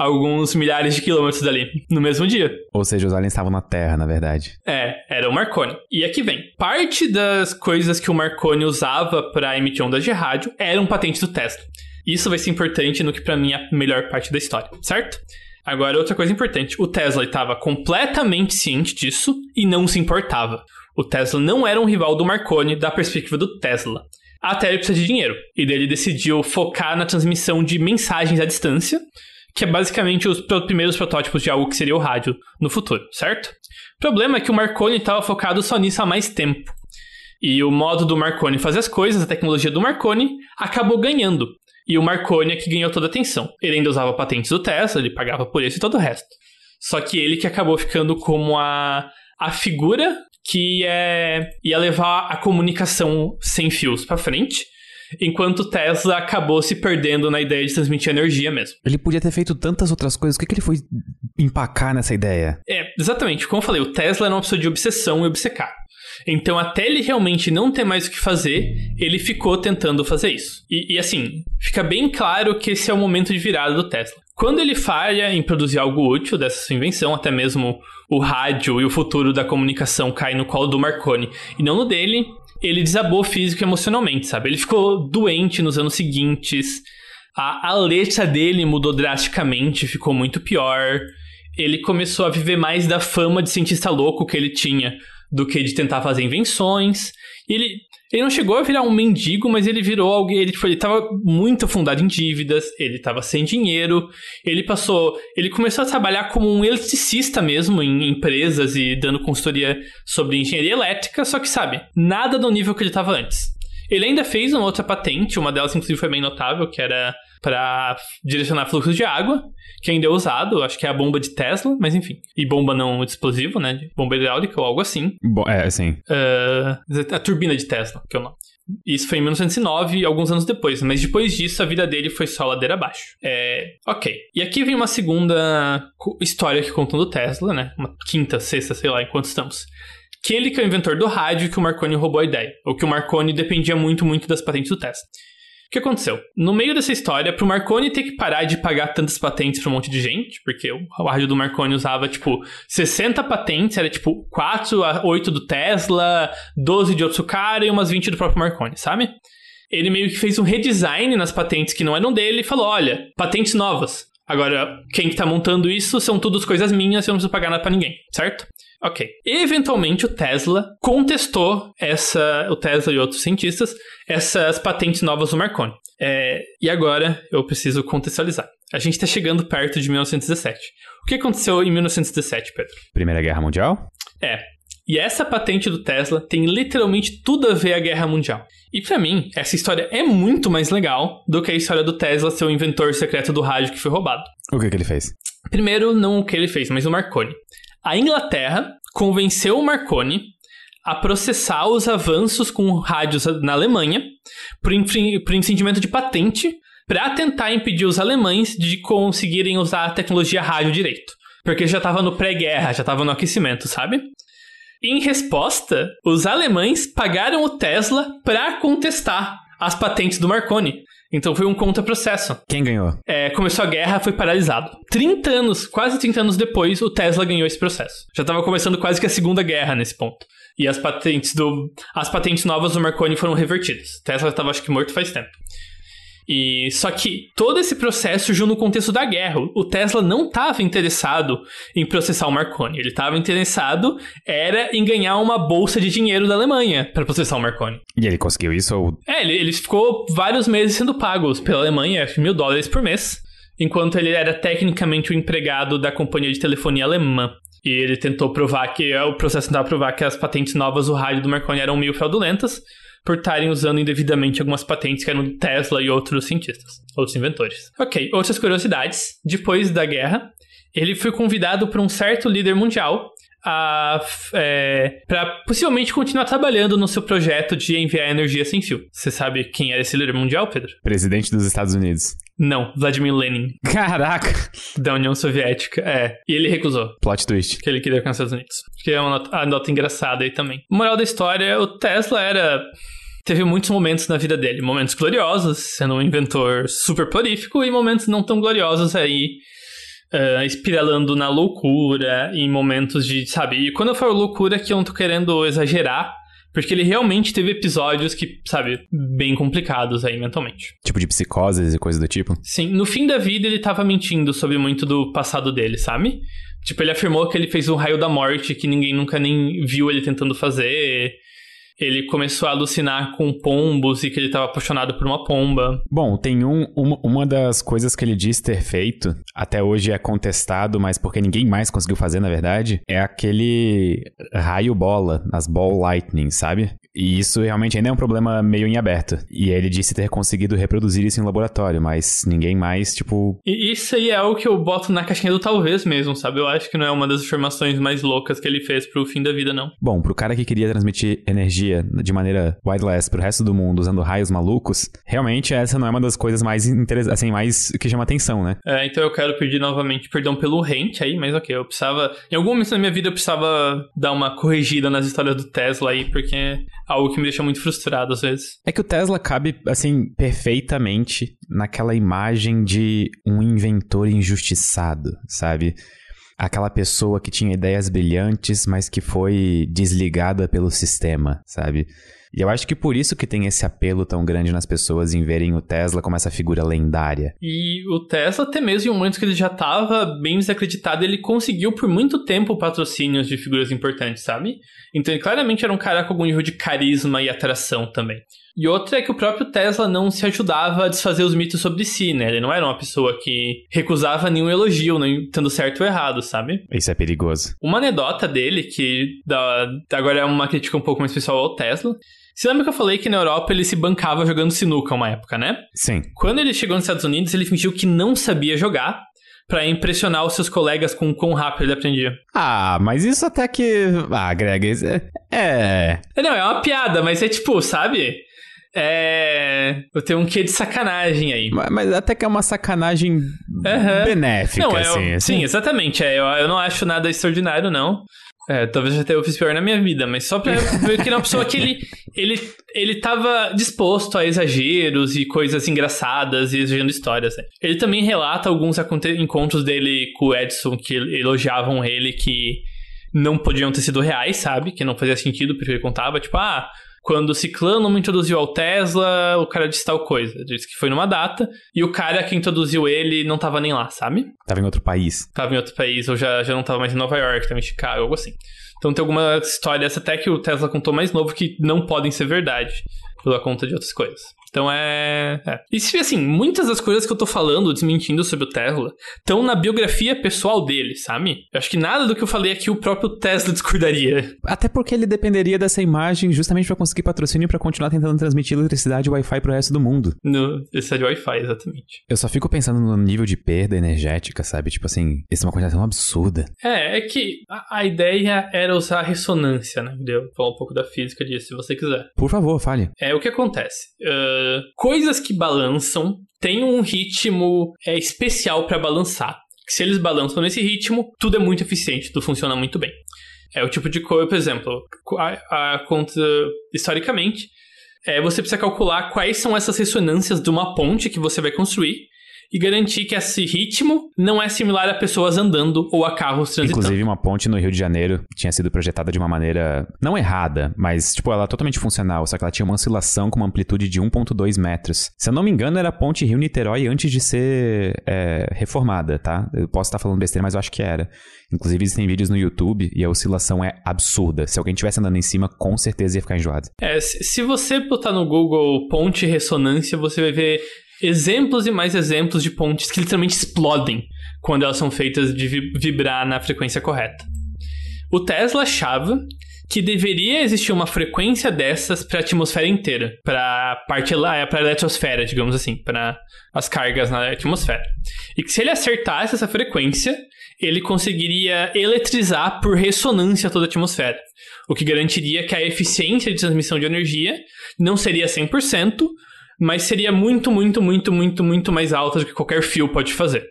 alguns milhares de quilômetros dali, no mesmo dia. Ou seja, os aliens estavam na Terra, na verdade. É, era o Marconi. E aqui vem. Parte das coisas que o Marconi usava para emitir ondas de rádio eram patentes do Tesla. Isso vai ser importante no que para mim é a melhor parte da história, certo? Agora, outra coisa importante: o Tesla estava completamente ciente disso e não se importava. O Tesla não era um rival do Marconi da perspectiva do Tesla. Até ele precisa de dinheiro. E daí ele decidiu focar na transmissão de mensagens à distância, que é basicamente os primeiros protótipos de algo que seria o rádio no futuro, certo? O problema é que o Marconi estava focado só nisso há mais tempo. E o modo do Marconi fazer as coisas, a tecnologia do Marconi, acabou ganhando. E o Marconi é que ganhou toda a atenção. Ele ainda usava patentes do Tesla, ele pagava por isso e todo o resto. Só que ele que acabou ficando como a, a figura que é, ia levar a comunicação sem fios para frente. Enquanto o Tesla acabou se perdendo na ideia de transmitir energia mesmo. Ele podia ter feito tantas outras coisas, o que, que ele foi empacar nessa ideia? É, exatamente. Como eu falei, o Tesla era uma pessoa de obsessão e obcecar. Então, até ele realmente não ter mais o que fazer, ele ficou tentando fazer isso. E, e, assim, fica bem claro que esse é o momento de virada do Tesla. Quando ele falha em produzir algo útil dessa sua invenção, até mesmo o rádio e o futuro da comunicação cai no colo do Marconi e não no dele, ele desabou físico e emocionalmente, sabe? Ele ficou doente nos anos seguintes, a, letra dele mudou drasticamente, ficou muito pior. Ele começou a viver mais da fama de cientista louco que ele tinha do que de tentar fazer invenções. Ele, ele não chegou a virar um mendigo, mas ele virou alguém. Ele, tipo, ele tava muito afundado em dívidas, ele tava sem dinheiro. Ele passou. Ele começou a trabalhar como um eletricista mesmo em empresas e dando consultoria sobre engenharia elétrica, só que sabe, nada do nível que ele tava antes. Ele ainda fez uma outra patente, uma delas inclusive foi bem notável, que era para direcionar fluxos de água, que ainda é usado, acho que é a bomba de Tesla, mas enfim. E bomba não explosivo, né? Bomba hidráulica ou algo assim. Bom, é, sim. Uh, a turbina de Tesla, que é o nome. Isso foi em 1909, alguns anos depois, mas depois disso a vida dele foi só ladeira abaixo. É, ok. E aqui vem uma segunda história que contam do Tesla, né? Uma quinta, sexta, sei lá, enquanto estamos. Que ele que é o inventor do rádio que o Marconi roubou a ideia. Ou que o Marconi dependia muito, muito das patentes do Tesla. O que aconteceu? No meio dessa história, pro Marconi ter que parar de pagar tantas patentes pra um monte de gente, porque o rádio do Marconi usava, tipo, 60 patentes, era tipo 4 a 8 do Tesla, 12 de outro cara e umas 20 do próprio Marconi, sabe? Ele meio que fez um redesign nas patentes que não eram dele e falou: olha, patentes novas. Agora, quem que tá montando isso são todas coisas minhas, eu não preciso pagar nada pra ninguém, certo? Ok. Eventualmente o Tesla contestou essa, o Tesla e outros cientistas, essas patentes novas do Marconi. É, e agora eu preciso contextualizar. A gente está chegando perto de 1917. O que aconteceu em 1917, Pedro? Primeira Guerra Mundial? É. E essa patente do Tesla tem literalmente tudo a ver com a Guerra Mundial. E para mim, essa história é muito mais legal do que a história do Tesla ser o inventor secreto do rádio que foi roubado. O que, que ele fez? Primeiro, não o que ele fez, mas o Marconi. A Inglaterra convenceu o Marconi a processar os avanços com rádios na Alemanha por, por incendimento de patente para tentar impedir os alemães de conseguirem usar a tecnologia rádio direito. Porque já estava no pré-guerra, já estava no aquecimento, sabe? Em resposta, os alemães pagaram o Tesla para contestar as patentes do Marconi. Então foi um contra-processo. Quem ganhou? É, começou a guerra, foi paralisado. 30 anos, quase 30 anos depois, o Tesla ganhou esse processo. Já estava começando quase que a Segunda Guerra nesse ponto. E as patentes do as patentes novas do Marconi foram revertidas. Tesla estava acho que morto faz tempo. E só que todo esse processo surgiu no contexto da guerra. O Tesla não estava interessado em processar o Marconi. Ele estava interessado era em ganhar uma bolsa de dinheiro da Alemanha para processar o Marconi. E ele conseguiu isso? Ou... É, ele, ele ficou vários meses sendo pago pela Alemanha, mil dólares por mês, enquanto ele era tecnicamente o empregado da companhia de telefonia alemã. E ele tentou provar que o processo tentava provar que as patentes novas do rádio do Marconi eram meio fraudulentas por estarem usando indevidamente algumas patentes que eram de Tesla e outros cientistas, outros inventores. Ok, outras curiosidades. Depois da guerra, ele foi convidado por um certo líder mundial é, para possivelmente continuar trabalhando no seu projeto de enviar energia sem fio. Você sabe quem era esse líder mundial, Pedro? Presidente dos Estados Unidos. Não, Vladimir Lenin. Caraca! Da União Soviética, é. E ele recusou. Plot twist. Que ele queria com os Estados Unidos. Que é uma nota, nota engraçada aí também. Moral da história, o Tesla era teve muitos momentos na vida dele. Momentos gloriosos, sendo um inventor super prolífico, e momentos não tão gloriosos aí, uh, espiralando na loucura, em momentos de, sabe? E quando eu falo loucura, que eu não tô querendo exagerar, porque ele realmente teve episódios que, sabe, bem complicados aí mentalmente. Tipo de psicoses e coisas do tipo? Sim, no fim da vida ele tava mentindo sobre muito do passado dele, sabe? Tipo, ele afirmou que ele fez um raio da morte que ninguém nunca nem viu ele tentando fazer ele começou a alucinar com pombos e que ele estava apaixonado por uma pomba. Bom, tem um, uma, uma das coisas que ele diz ter feito, até hoje é contestado, mas porque ninguém mais conseguiu fazer, na verdade, é aquele raio bola, as ball lightning, sabe? E isso realmente ainda é um problema meio em aberto. E ele disse ter conseguido reproduzir isso em laboratório, mas ninguém mais, tipo. E isso aí é algo que eu boto na caixinha do talvez mesmo, sabe? Eu acho que não é uma das afirmações mais loucas que ele fez pro fim da vida, não. Bom, pro cara que queria transmitir energia de maneira wireless pro resto do mundo usando raios malucos, realmente essa não é uma das coisas mais interessantes, assim, mais que chama atenção, né? É, então eu quero pedir novamente perdão pelo rente aí, mas ok, eu precisava. Em algum momento da minha vida eu precisava dar uma corrigida nas histórias do Tesla aí, porque algo que me deixa muito frustrado às vezes. É que o Tesla cabe, assim, perfeitamente naquela imagem de um inventor injustiçado, sabe? Aquela pessoa que tinha ideias brilhantes, mas que foi desligada pelo sistema, sabe? E eu acho que por isso que tem esse apelo tão grande nas pessoas em verem o Tesla como essa figura lendária. E o Tesla, até mesmo em um momento que ele já estava bem desacreditado, ele conseguiu por muito tempo patrocínios de figuras importantes, sabe? Então ele claramente era um cara com algum nível de carisma e atração também. E outra é que o próprio Tesla não se ajudava a desfazer os mitos sobre si, né? Ele não era uma pessoa que recusava nenhum elogio, não estando certo ou errado, sabe? Isso é perigoso. Uma anedota dele, que dá, agora é uma crítica um pouco mais pessoal ao Tesla, você lembra que eu falei que na Europa ele se bancava jogando sinuca uma época, né? Sim. Quando ele chegou nos Estados Unidos, ele fingiu que não sabia jogar para impressionar os seus colegas com quão rápido ele aprendia. Ah, mas isso até que. Ah, Greg, é. é. Não, é uma piada, mas é tipo, sabe? É. Eu tenho um quê de sacanagem aí. Mas, mas até que é uma sacanagem uhum. benéfica, não, é, assim, assim. Sim, exatamente. É, eu, eu não acho nada extraordinário, não. É, talvez até eu fiz pior na minha vida, mas só pra ver que é uma pessoa que ele, ele, ele tava disposto a exageros e coisas engraçadas e exagerando histórias. Né? Ele também relata alguns encontros dele com o Edson que elogiavam ele que não podiam ter sido reais, sabe? Que não fazia sentido, porque ele contava, tipo, ah, quando o Ciclano me introduziu ao Tesla, o cara disse tal coisa. Disse que foi numa data, e o cara que introduziu ele não tava nem lá, sabe? Tava em outro país. Tava em outro país, ou já, já não tava mais em Nova York, tava em Chicago, algo assim. Então tem alguma história essa até que o Tesla contou mais novo que não podem ser verdade, pela conta de outras coisas. Então é, é. E se assim, muitas das coisas que eu tô falando, desmentindo sobre o Tesla, estão na biografia pessoal dele, sabe? Eu acho que nada do que eu falei aqui o próprio Tesla discordaria. Até porque ele dependeria dessa imagem justamente para conseguir patrocínio para continuar tentando transmitir eletricidade e Wi-Fi pro resto do mundo. No, eletricidade Wi-Fi, exatamente. Eu só fico pensando no nível de perda energética, sabe? Tipo assim, isso é uma coisa tão absurda. É, é que a, a ideia era usar a ressonância, né? Deu falar um pouco da física disso, se você quiser. Por favor, fale. É o que acontece. Uh, coisas que balançam têm um ritmo é, especial para balançar. Se eles balançam nesse ritmo, tudo é muito eficiente, tudo funciona muito bem. É o tipo de coisa, por exemplo, a, a historicamente, é, você precisa calcular quais são essas ressonâncias de uma ponte que você vai construir e garantir que esse ritmo não é similar a pessoas andando ou a carros transitando. Inclusive, uma ponte no Rio de Janeiro tinha sido projetada de uma maneira não errada, mas, tipo, ela é totalmente funcional, só que ela tinha uma oscilação com uma amplitude de 1,2 metros. Se eu não me engano, era a ponte Rio-Niterói antes de ser é, reformada, tá? Eu posso estar falando besteira, mas eu acho que era. Inclusive, existem vídeos no YouTube e a oscilação é absurda. Se alguém estivesse andando em cima, com certeza ia ficar enjoado. É, se você botar no Google ponte ressonância, você vai ver exemplos e mais exemplos de pontes que literalmente explodem quando elas são feitas de vibrar na frequência correta. O Tesla achava que deveria existir uma frequência dessas para a atmosfera inteira, para a parte lá, para a eletrosfera, digamos assim, para as cargas na atmosfera. E que se ele acertasse essa frequência, ele conseguiria eletrizar por ressonância toda a atmosfera, o que garantiria que a eficiência de transmissão de energia não seria 100%, mas seria muito, muito, muito, muito, muito mais alta do que qualquer fio pode fazer.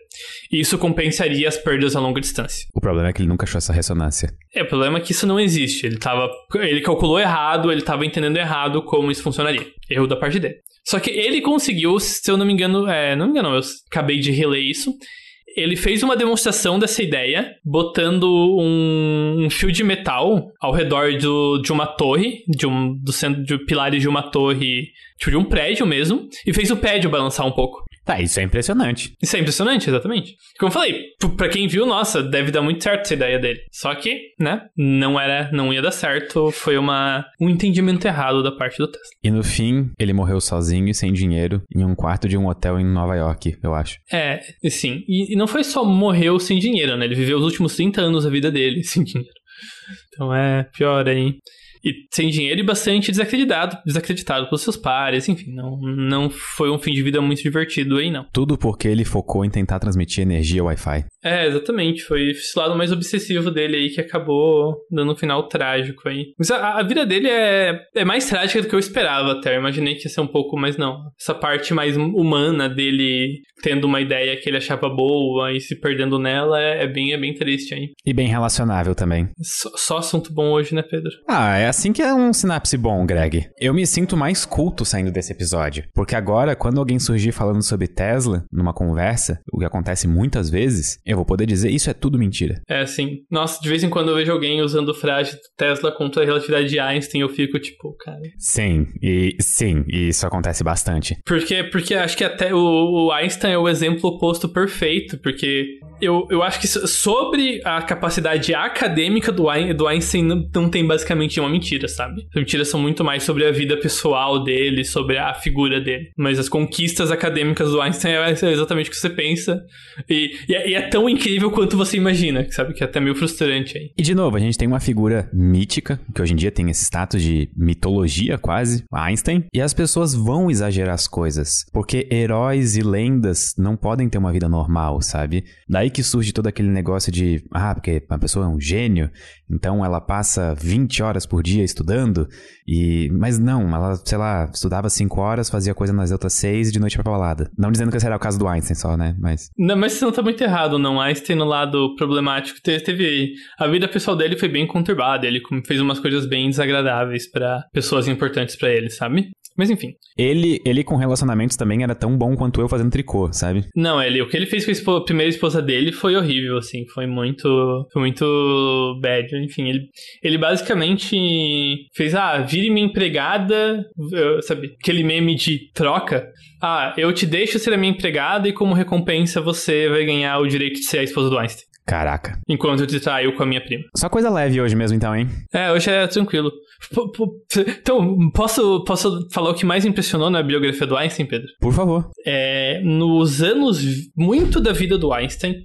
E isso compensaria as perdas a longa distância. O problema é que ele nunca achou essa ressonância. É, o problema é que isso não existe. Ele tava. Ele calculou errado, ele estava entendendo errado como isso funcionaria. Erro da parte dele. Só que ele conseguiu, se eu não me engano, é, não me engano, eu acabei de reler isso ele fez uma demonstração dessa ideia, botando um, um fio de metal ao redor do, de uma torre, de um, do centro de pilares de uma torre, tipo de um prédio mesmo, e fez o prédio balançar um pouco. Tá, isso é impressionante. Isso é impressionante, exatamente. Como eu falei, pra quem viu, nossa, deve dar muito certo essa ideia dele. Só que, né, não era, não ia dar certo, foi uma, um entendimento errado da parte do Tesla. E no fim, ele morreu sozinho e sem dinheiro em um quarto de um hotel em Nova York, eu acho. É, sim. E, e não foi só morreu sem dinheiro, né? Ele viveu os últimos 30 anos da vida dele sem dinheiro. Então é pior aí e sem dinheiro e bastante desacreditado, desacreditado pelos seus pares, enfim, não, não foi um fim de vida muito divertido aí, não. Tudo porque ele focou em tentar transmitir energia Wi-Fi. É, exatamente, foi esse lado mais obsessivo dele aí que acabou dando um final trágico aí. Mas a, a vida dele é, é mais trágica do que eu esperava até, eu imaginei que ia ser um pouco, mas não. Essa parte mais humana dele tendo uma ideia que ele achava boa e se perdendo nela é, é bem, é bem triste aí. E bem relacionável também. Só, só assunto bom hoje, né, Pedro? Ah, é assim que é um sinapse bom, Greg. Eu me sinto mais culto saindo desse episódio. Porque agora, quando alguém surgir falando sobre Tesla numa conversa, o que acontece muitas vezes, eu vou poder dizer isso é tudo mentira. É, sim. Nossa, de vez em quando eu vejo alguém usando frase Tesla contra a relatividade de Einstein, eu fico tipo, cara. Sim, e sim, e isso acontece bastante. Porque, porque acho que até o, o Einstein é o exemplo oposto perfeito, porque eu, eu acho que sobre a capacidade acadêmica do, do Einstein não, não tem basicamente uma mentira, sabe? As mentiras são muito mais sobre a vida pessoal dele, sobre a figura dele. Mas as conquistas acadêmicas do Einstein é exatamente o que você pensa. E, e, é, e é, tão incrível quanto você imagina, sabe? Que é até meio frustrante aí. E de novo, a gente tem uma figura mítica, que hoje em dia tem esse status de mitologia quase, Einstein, e as pessoas vão exagerar as coisas. Porque heróis e lendas não podem ter uma vida normal, sabe? Daí que surge todo aquele negócio de, ah, porque a pessoa é um gênio, então ela passa 20 horas por dia estudando, e mas não, ela, sei lá, estudava 5 horas, fazia coisa nas outras 6 e de noite pra balada. Não dizendo que esse era o caso do Einstein só, né? Mas. Não, mas você não tá muito errado, não. Einstein no lado problemático teve. A vida pessoal dele foi bem conturbada, ele fez umas coisas bem desagradáveis para pessoas importantes para ele, sabe? Mas enfim. Ele, ele com relacionamentos também era tão bom quanto eu fazendo tricô, sabe? Não, ele, o que ele fez com a primeira esposa dele foi horrível, assim. Foi muito. Foi muito bad. Enfim, ele, ele basicamente fez, ah, vire minha empregada, sabe? Aquele meme de troca. Ah, eu te deixo ser a minha empregada e como recompensa você vai ganhar o direito de ser a esposa do Einstein. Caraca. Enquanto eu te traiu com a minha prima. Só coisa leve hoje mesmo, então, hein? É, hoje é tranquilo. Então, posso, posso falar o que mais impressionou na biografia do Einstein, Pedro? Por favor. É, nos anos, muito da vida do Einstein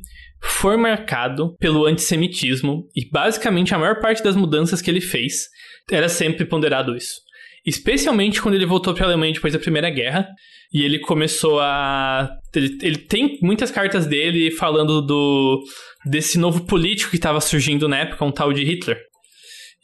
foi marcado pelo antissemitismo e basicamente a maior parte das mudanças que ele fez era sempre ponderado isso. Especialmente quando ele voltou para a Alemanha depois da Primeira Guerra e ele começou a ele, ele, tem muitas cartas dele falando do desse novo político que estava surgindo na época, um tal de Hitler.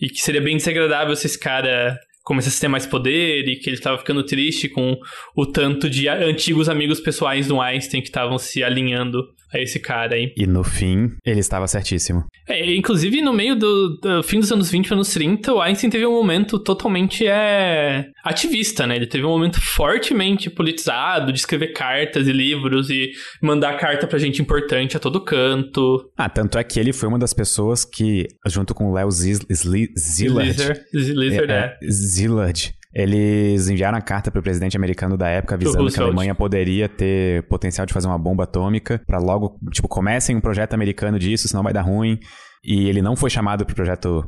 E que seria bem desagradável se esse cara começasse a ter mais poder e que ele estava ficando triste com o tanto de antigos amigos pessoais do Einstein que estavam se alinhando a esse cara aí. E no fim, ele estava certíssimo. É, inclusive, no meio do, do, fim dos anos 20 anos 30, o Einstein teve um momento totalmente é, ativista, né? Ele teve um momento fortemente politizado de escrever cartas e livros e mandar carta pra gente importante a todo canto. Ah, tanto é que ele foi uma das pessoas que, junto com o Léo Zillard... Zillard, é. é. Zillard eles enviaram a carta para o presidente americano da época avisando que a Alemanha poderia ter potencial de fazer uma bomba atômica, para logo, tipo, comecem um projeto americano disso, senão vai dar ruim. E ele não foi chamado pro projeto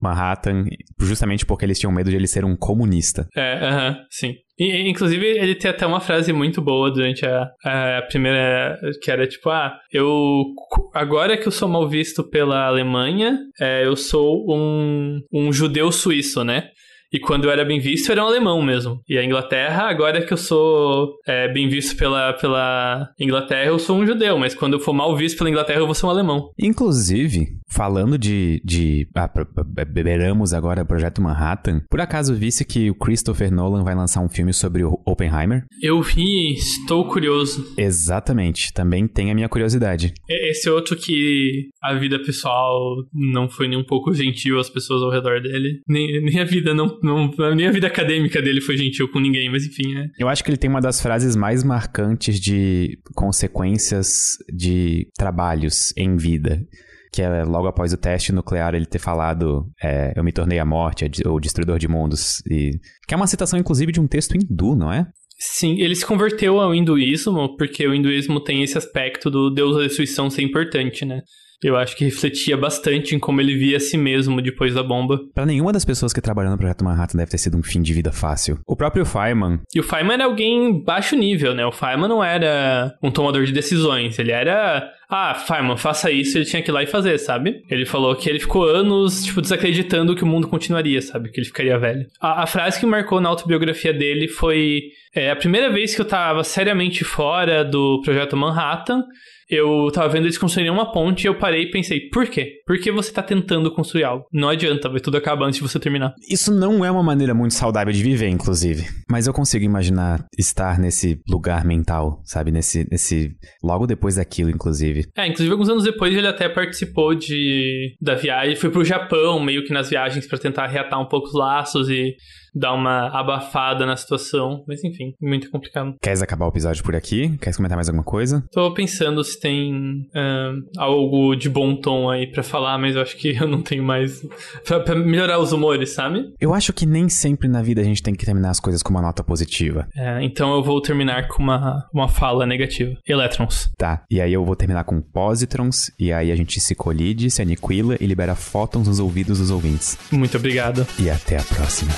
Manhattan justamente porque eles tinham medo de ele ser um comunista. É, aham, uh -huh, sim. E, inclusive, ele tem até uma frase muito boa durante a, a primeira, que era tipo, ah, eu, agora que eu sou mal visto pela Alemanha, é, eu sou um, um judeu suíço, né? E quando eu era bem visto, era um alemão mesmo. E a Inglaterra, agora que eu sou é, bem visto pela, pela Inglaterra, eu sou um judeu. Mas quando eu for mal visto pela Inglaterra, eu vou ser um alemão. Inclusive, falando de. de ah, beberamos agora o Projeto Manhattan. Por acaso visse que o Christopher Nolan vai lançar um filme sobre o Oppenheimer? Eu vi, estou curioso. Exatamente, também tem a minha curiosidade. Esse outro que a vida pessoal não foi nem um pouco gentil às pessoas ao redor dele. Nem, nem a vida não não, nem a vida acadêmica dele foi gentil com ninguém, mas enfim, é. Eu acho que ele tem uma das frases mais marcantes de consequências de trabalhos em vida que é logo após o teste nuclear ele ter falado é, eu me tornei a morte, o destruidor de mundos, e que é uma citação inclusive de um texto hindu, não é? Sim, ele se converteu ao hinduísmo, porque o hinduísmo tem esse aspecto do deus da destruição ser importante, né? Eu acho que refletia bastante em como ele via a si mesmo depois da bomba. Para nenhuma das pessoas que trabalham no Projeto Manhattan deve ter sido um fim de vida fácil. O próprio Feynman... E o Feynman era alguém baixo nível, né? O Feynman não era um tomador de decisões. Ele era... Ah, Feynman, faça isso. Ele tinha que ir lá e fazer, sabe? Ele falou que ele ficou anos, tipo, desacreditando que o mundo continuaria, sabe? Que ele ficaria velho. A, a frase que marcou na autobiografia dele foi... É a primeira vez que eu tava seriamente fora do Projeto Manhattan eu tava vendo eles construírem uma ponte e eu parei e pensei, por quê? Por que você tá tentando construir algo? Não adianta, vai tudo acabar antes de você terminar. Isso não é uma maneira muito saudável de viver, inclusive. Mas eu consigo imaginar estar nesse lugar mental, sabe? Nesse. nesse logo depois daquilo, inclusive. É, inclusive alguns anos depois ele até participou de da viagem, foi pro Japão, meio que nas viagens para tentar reatar um pouco os laços e dar uma abafada na situação. Mas enfim, muito complicado. Queres acabar o episódio por aqui? Queres comentar mais alguma coisa? Tô pensando se tem uh, algo de bom tom aí para falar, mas eu acho que eu não tenho mais. pra, pra, melhorar os humores, sabe? Eu acho que nem sempre na vida a gente tem que terminar as coisas com uma nota positiva. É, então eu vou terminar com uma, uma fala negativa. Elétrons. Tá, e aí eu vou terminar com positrons, e aí a gente se colide, se aniquila e libera fótons nos ouvidos dos ouvintes. Muito obrigado. E até a próxima.